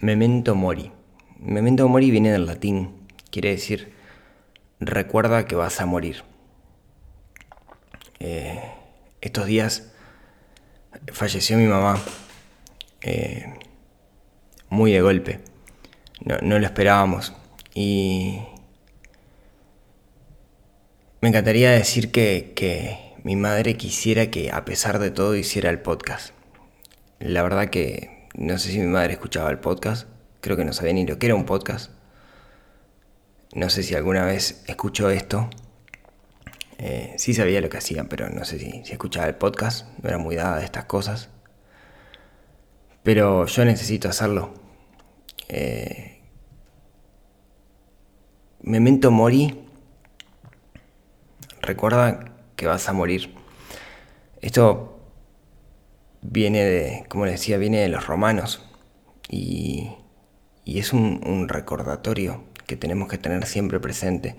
Memento mori. Memento mori viene del latín, quiere decir recuerda que vas a morir. Eh, estos días falleció mi mamá, eh, muy de golpe, no, lo esperábamos y me encantaría decir que, que mi madre quisiera que a pesar de todo hiciera el podcast. La verdad que no sé si mi madre escuchaba el podcast, creo que no sabía ni lo que era un podcast. No sé si alguna vez escuchó esto. Eh, sí sabía lo que hacían, pero no sé si, escuchaba el podcast, no era muy dada de estas cosas. Pero yo necesito hacerlo. Eh, Memento mori. Recuerda que vas a morir. Esto viene de, como les decía, viene de los romanos y, es un, recordatorio que tenemos que tener siempre presente,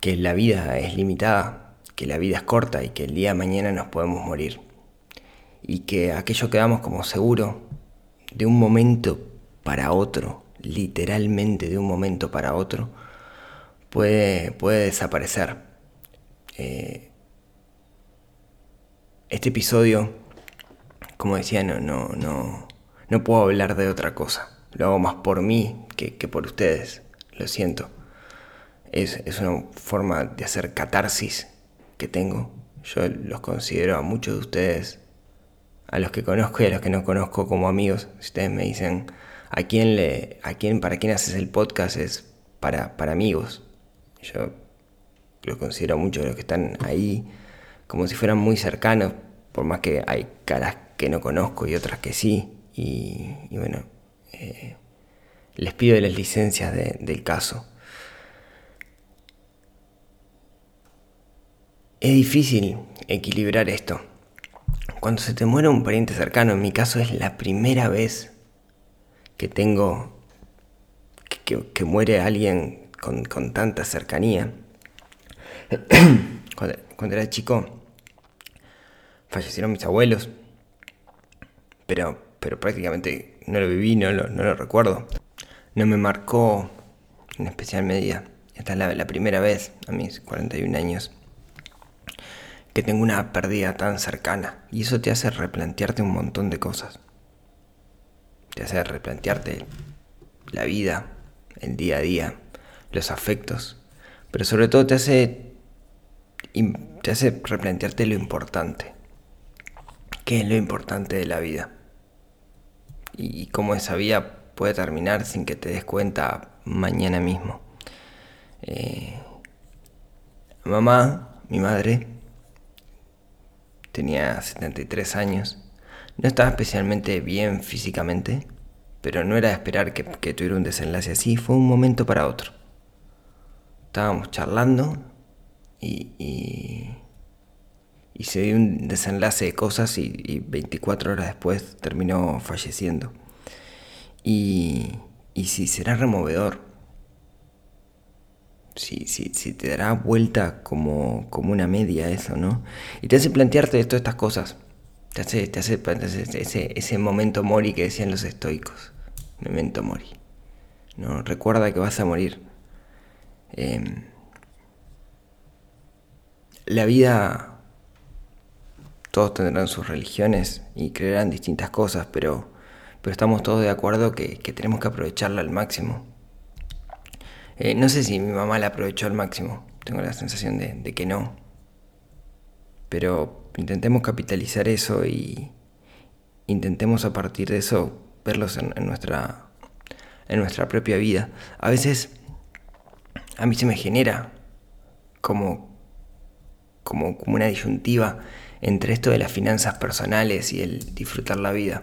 que la vida es limitada, que la vida es corta y que el día de mañana nos podemos morir y que aquello que damos como seguro de un momento para otro, literalmente de un momento para otro, puede, puede desaparecer. Eh, este episodio como decía, no, no, no, no puedo hablar de otra cosa. Lo hago más por mí que, por ustedes. Lo siento. Es, una forma de hacer catarsis que tengo. Yo los considero a muchos de ustedes, a los que conozco y a los que no conozco como amigos. Si ustedes me dicen, ¿a quién le, a quién, para quién haces el podcast? Es para, para amigos. Yo los considero a muchos de los que están ahí como si fueran muy cercanos, por más que hay caras que no conozco y otras que sí. Y, bueno, eh, les pido las licencias del caso. Es difícil equilibrar esto. Cuando se te muere un pariente cercano, en mi caso es la primera vez que tengo que, muere alguien con, tanta cercanía. cuando, era chico, fallecieron mis abuelos pero, pero prácticamente no lo viví, no lo, no lo recuerdo. No me marcó en especial medida. Esta es la, la primera vez a mis 41 años que tengo una pérdida tan cercana. Y eso te hace replantearte un montón de cosas. Te hace replantearte la vida, el día a día, los afectos. Pero sobre todo te hace, te hace replantearte lo importante. ¿Qué es lo importante de la vida? Y cómo esa vida puede terminar sin que te des cuenta mañana mismo. Eh, mamá, mi madre, tenía 73 años. No estaba especialmente bien físicamente, pero no era de esperar que, tuviera un desenlace así. Fue un momento para otro. Estábamos charlando y se dio un desenlace de cosas y, 24 horas después terminó falleciendo. Y, y si será removedor, si, si, si te dará vuelta como, como una media eso, ¿no? Y te hace plantearte todas estas cosas. Te hace, te hace, ese, ese momento mori que decían los estoicos. Momento mori. ¿no? Recuerda que vas a morir. Em, la vida todos tendrán sus religiones y creerán distintas cosas, pero, pero estamos todos de acuerdo que, tenemos que aprovecharla al máximo. Eh, no sé si mi mamá la aprovechó al máximo, tengo la sensación de, que no. Pero intentemos capitalizar eso y intentemos a partir de eso verlos en, nuestra, en nuestra propia vida. A veces a mí se me genera como, como, como una disyuntiva entre esto de las finanzas personales y el disfrutar la vida.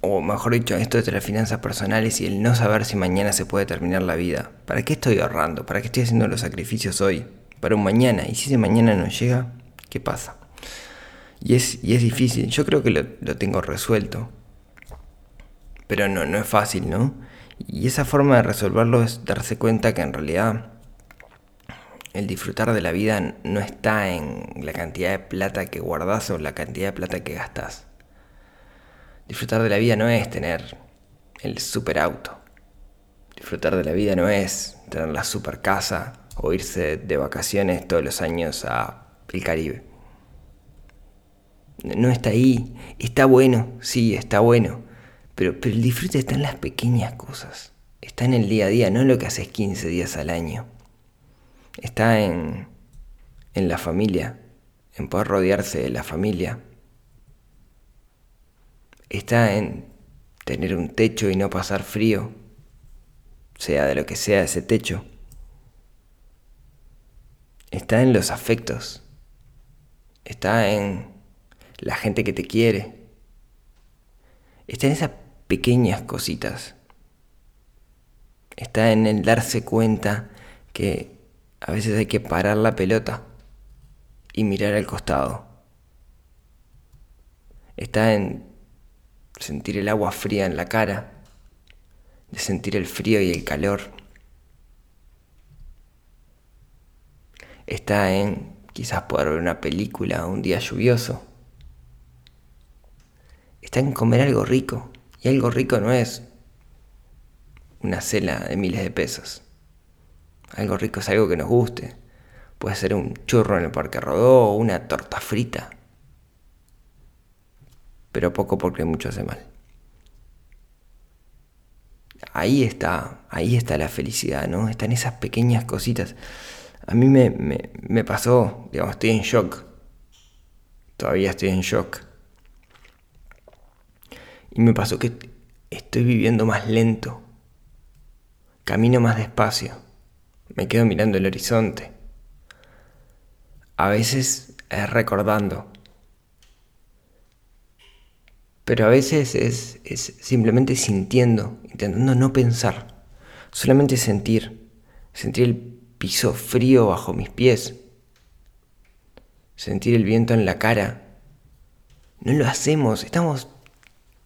O mejor dicho, esto de las finanzas personales y el no saber si mañana se puede terminar la vida. ¿Para qué estoy ahorrando? ¿Para qué estoy haciendo los sacrificios hoy? Para un mañana. ¿Y si ese mañana no llega? ¿Qué pasa? Y es, y es difícil. Yo creo que lo, lo tengo resuelto. Pero no, no es fácil, ¿no? Y esa forma de resolverlo es darse cuenta que en realidad el disfrutar de la vida no está en la cantidad de plata que guardas o la cantidad de plata que gastas. Disfrutar de la vida no es tener el super auto. Disfrutar de la vida no es tener la super casa o irse de vacaciones todos los años a el Caribe. No está ahí. Está bueno, sí, está bueno. Pero, pero el disfrute está en las pequeñas cosas. Está en el día a día, no en lo que haces 15 días al año. Está en, en la familia, en poder rodearse de la familia. Está en tener un techo y no pasar frío, sea de lo que sea ese techo. Está en los afectos. Está en la gente que te quiere. Está en esas pequeñas cositas. Está en el darse cuenta que a veces hay que parar la pelota y mirar al costado. Está en sentir el agua fría en la cara, de sentir el frío y el calor. Está en quizás poder ver una película un día lluvioso. Está en comer algo rico. Y algo rico no es una cena de miles de pesos. Algo rico es algo que nos guste. Puede ser un churro en el Parque Rodó o una torta frita. Pero poco porque mucho hace mal. Ahí está, ahí está la felicidad, ¿no? Están esas pequeñas cositas. A mí me, me, me pasó, digamos, estoy en shock. Todavía estoy en shock. Y me pasó que estoy viviendo más lento. Camino más despacio. Me quedo mirando el horizonte. A veces es recordando. Pero a veces es, es simplemente sintiendo, intentando no pensar. Solamente sentir. Sentir el piso frío bajo mis pies. Sentir el viento en la cara. No lo hacemos. Estamos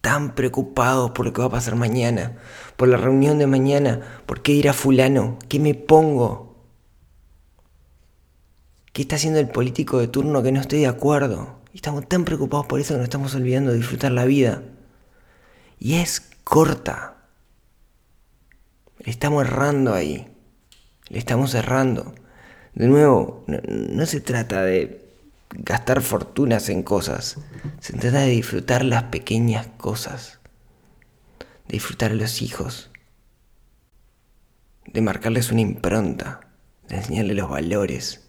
tan preocupados por lo que va a pasar mañana, por la reunión de mañana, por qué dirá fulano, qué me pongo, qué está haciendo el político de turno que no estoy de acuerdo. Y estamos tan preocupados por eso que nos estamos olvidando de disfrutar la vida. Y es corta. Le estamos errando ahí. Le estamos errando. De nuevo, no se trata de gastar fortunas en cosas. Se trata de disfrutar las pequeñas cosas. De disfrutar a los hijos. De marcarles una impronta. De enseñarles los valores.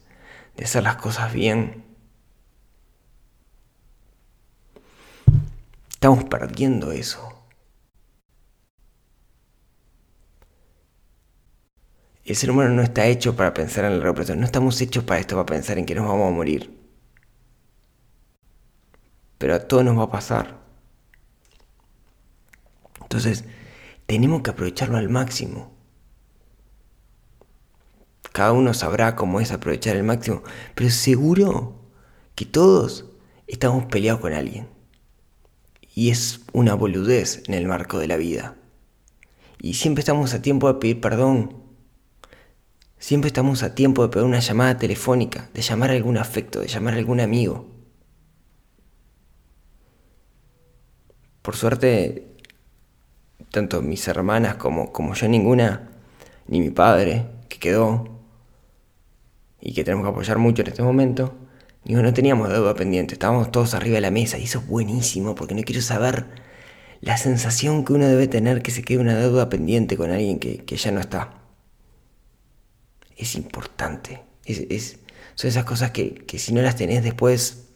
De hacer las cosas bien. Estamos perdiendo eso. El ser humano no está hecho para pensar en el largo No estamos hechos para esto, para pensar en que nos vamos a morir pero a todos nos va a pasar. Entonces, tenemos que aprovecharlo al máximo. Cada uno sabrá cómo es aprovechar el máximo, pero seguro que todos estamos peleados con alguien. Y es una boludez en el marco de la vida. Y siempre estamos a tiempo de pedir perdón. Siempre estamos a tiempo de pedir una llamada telefónica, de llamar a algún afecto, de llamar a algún amigo. Por suerte, tanto mis hermanas como, como yo ninguna, ni mi padre, que quedó, y que tenemos que apoyar mucho en este momento, digo, no teníamos deuda pendiente, estábamos todos arriba de la mesa, y eso es buenísimo, porque no quiero saber la sensación que uno debe tener que se quede una deuda pendiente con alguien que, ya no está. Es importante. Es, son esas cosas que, que si no las tenés después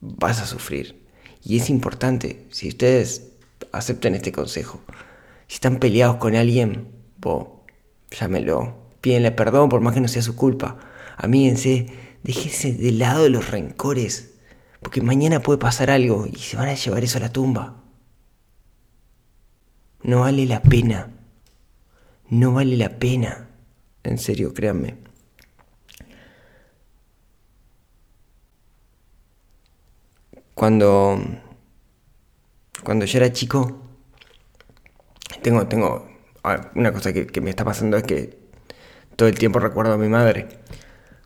vas a sufrir. Y es importante, si ustedes aceptan este consejo, si están peleados con alguien, vos, llámelo, pídenle perdón por más que no sea su culpa. Amíguense, déjense de lado los rencores, porque mañana puede pasar algo y se van a llevar eso a la tumba. No vale la pena. No vale la pena. En serio, créanme. Cuando, cuando yo era chico, tengo, tengo, una cosa que, me está pasando es que todo el tiempo recuerdo a mi madre.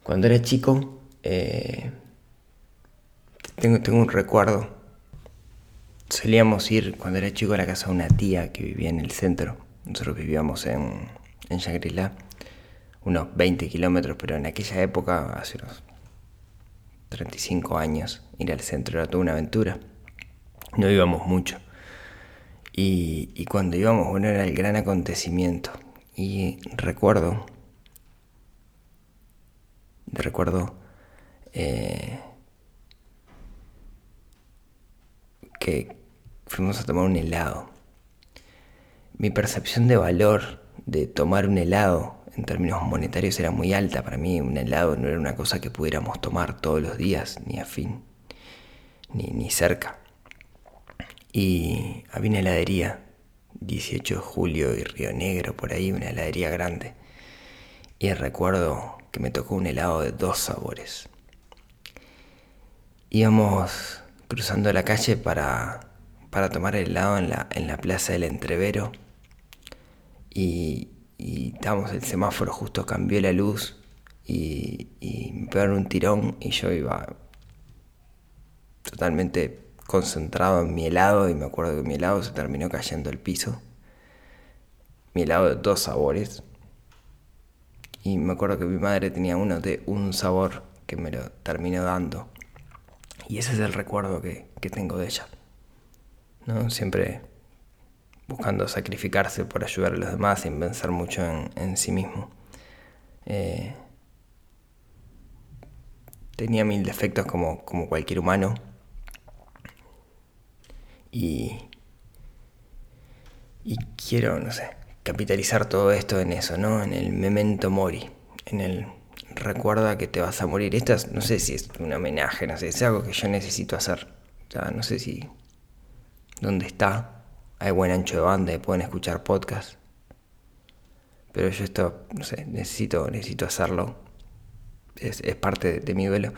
Cuando era chico, eh, tengo, tengo un recuerdo solíamos ir cuando era chico a la casa de una tía que vivía en el centro. Nosotros vivíamos en, en Shangri-La, unos 20 kilómetros, pero en aquella época, hace unos 35 años, ir al centro era toda una aventura. No íbamos mucho. Y, cuando íbamos, bueno, era el gran acontecimiento. Y recuerdo, recuerdo eh, que fuimos a tomar un helado. Mi percepción de valor de tomar un helado en términos monetarios era muy alta. Para mí un helado no era una cosa que pudiéramos tomar todos los días, ni a fin, ni, ni cerca. Y había una heladería, 18 de julio y Río Negro, por ahí, una heladería grande. Y recuerdo que me tocó un helado de dos sabores. Íbamos cruzando la calle para, para tomar el helado en la, en la plaza del Entrevero. Y, y estábamos, el semáforo justo cambió la luz y, y me pegaron un tirón y yo iba totalmente concentrado en mi helado y me acuerdo que mi helado se terminó cayendo al piso. Mi helado de dos sabores. Y me acuerdo que mi madre tenía uno de un sabor que me lo terminó dando. Y ese es el recuerdo que, tengo de ella. ¿no? Siempre buscando sacrificarse por ayudar a los demás sin pensar mucho en, sí mismo. Eh, tenía mil defectos como, como cualquier humano y, y quiero, no sé, capitalizar todo esto en eso, ¿no? En el memento mori, en el recuerda que te vas a morir. Esto no sé si es un homenaje, no sé, es algo que yo necesito hacer. O no sé si dónde está, hay buen ancho de banda y pueden escuchar podcast. Pero yo esto, no sé, necesito, necesito hacerlo. Es, parte de, mi duelo.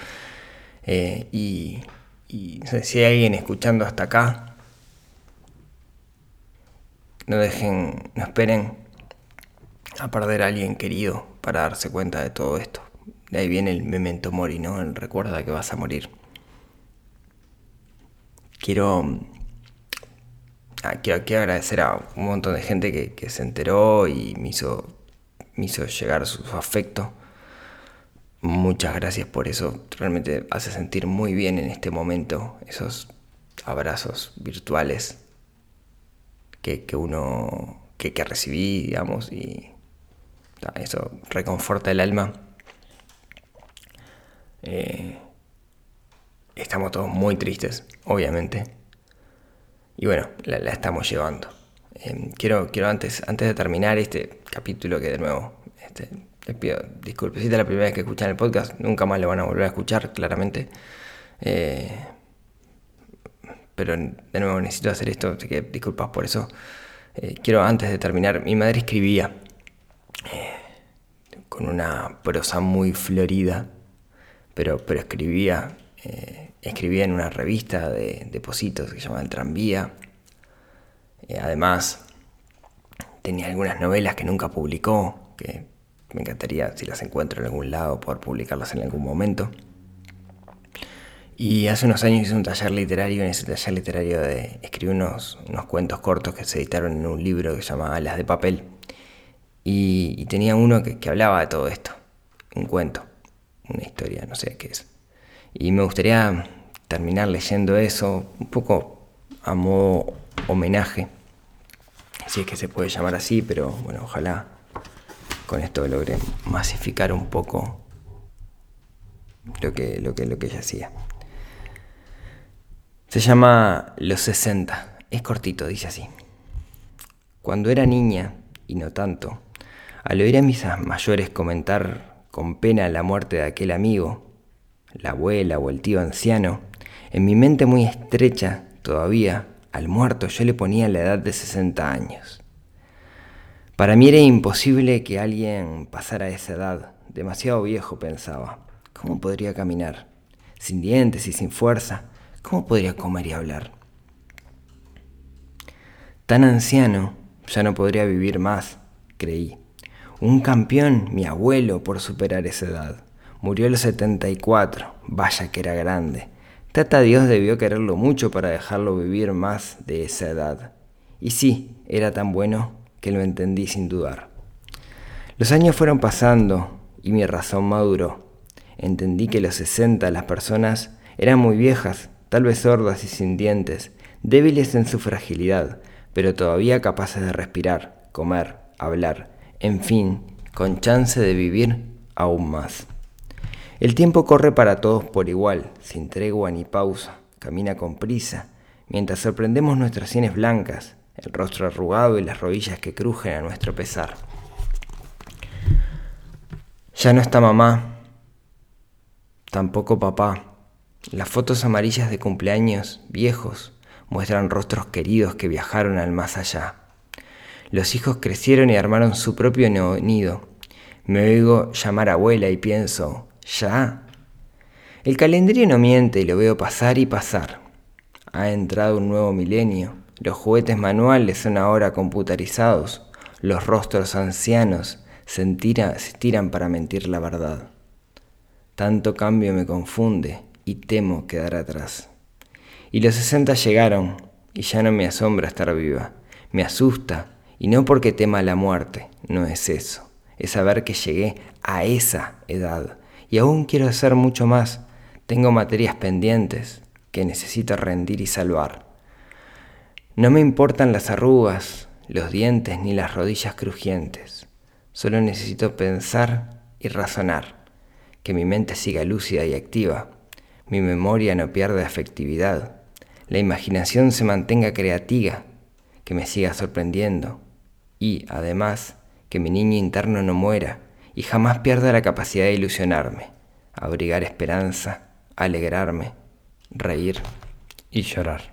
Eh, y, si hay alguien escuchando hasta acá, no dejen, no esperen a perder a alguien querido para darse cuenta de todo esto. De ahí viene el memento mori, ¿no? El recuerda que vas a morir. Quiero, quiero, agradecer a un montón de gente que, se enteró y me hizo, hizo llegar su, su afecto. Muchas gracias por eso. Realmente hace sentir muy bien en este momento esos abrazos virtuales que, uno que, recibí, digamos, y eso reconforta el alma. Eh, estamos todos muy tristes, obviamente. Y bueno, la, estamos llevando. Em, quiero, quiero antes, antes de terminar este capítulo que de nuevo, este, les pido disculpas, si es la primera vez que escuchan el podcast, nunca más lo van a volver a escuchar, claramente. Eh, pero de nuevo necesito hacer esto, así que disculpas por eso. Eh, quiero antes de terminar, mi madre escribía eh, con una prosa muy florida, pero, pero escribía, eh, escribía en una revista de depositos que se llama El Tranvía. además, tenía algunas novelas que nunca publicó, que me encantaría, si las encuentro en algún lado, poder publicarlas en algún momento. Y hace unos años hice un taller literario, en ese taller literario de, escribí unos, unos cuentos cortos que se editaron en un libro que se llama Alas de Papel. Y, tenía uno que, hablaba de todo esto, un cuento, una historia, no sé qué es. Y me gustaría terminar leyendo eso, un poco a modo homenaje, si es que se puede llamar así, pero bueno, ojalá con esto logre masificar un poco lo que, lo que, lo que ella hacía. Se llama Los 60. Es cortito, dice así. Cuando era niña, y no tanto, al oír a mis mayores comentar con pena la muerte de aquel amigo, la abuela o el tío anciano, en mi mente muy estrecha, todavía, al muerto yo le ponía la edad de 60 años. Para mí era imposible que alguien pasara esa edad, demasiado viejo pensaba. ¿Cómo podría caminar? Sin dientes y sin fuerza ¿Cómo podría comer y hablar? Tan anciano, ya no podría vivir más, creí. Un campeón, mi abuelo, por superar esa edad. Murió los 74, vaya que era grande. Tata Dios debió quererlo mucho para dejarlo vivir más de esa edad. Y sí, era tan bueno que lo entendí sin dudar. Los años fueron pasando y mi razón maduró. Entendí que a los 60 las personas eran muy viejas, tal vez sordas y sin dientes, débiles en su fragilidad, pero todavía capaces de respirar, comer, hablar, en fin, con chance de vivir aún más. El tiempo corre para todos por igual, sin tregua ni pausa, camina con prisa, mientras sorprendemos nuestras sienes blancas, el rostro arrugado y las rodillas que crujen a nuestro pesar. Ya no está mamá, tampoco papá. Las fotos amarillas de cumpleaños viejos muestran rostros queridos que viajaron al más allá. Los hijos crecieron y armaron su propio nido. Me oigo llamar abuela y pienso, ¿ya? El calendario no miente y lo veo pasar y pasar. Ha entrado un nuevo milenio. Los juguetes manuales son ahora computarizados. Los rostros ancianos se, se tiran para mentir la verdad. Tanto cambio me confunde y temo quedar atrás. Y los sesenta llegaron y ya no me asombra estar viva. Me asusta y no porque tema la muerte, no es eso. Es saber que llegué a esa edad y aún quiero hacer mucho más. Tengo materias pendientes que necesito rendir y salvar. No me importan las arrugas, los dientes ni las rodillas crujientes. Solo necesito pensar y razonar, que mi mente siga lúcida y activa, mi memoria no pierda efectividad, la imaginación se mantenga creativa, que me siga sorprendiendo y, además, que mi niño interno no muera y jamás pierda la capacidad de ilusionarme, abrigar esperanza, alegrarme, reír y llorar.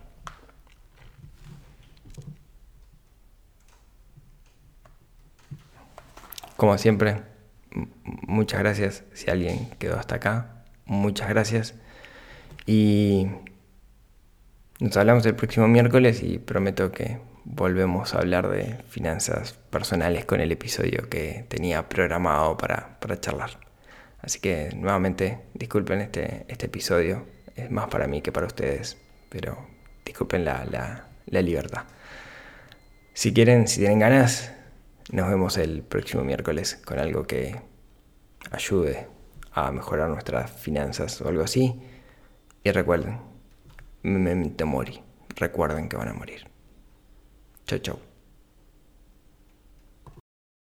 Como siempre, muchas gracias si alguien quedó hasta acá. Muchas gracias. Y nos hablamos el próximo miércoles y prometo que volvemos a hablar de finanzas personales con el episodio que tenía programado para, charlar. Así que nuevamente disculpen este, este episodio. Es más para mí que para ustedes. Pero disculpen la, la libertad. Si quieren, si tienen ganas, nos vemos el próximo miércoles con algo que ayude a mejorar nuestras finanzas o algo así. Y recuerden, memento mori. Recuerden que van a morir. Chau, chau.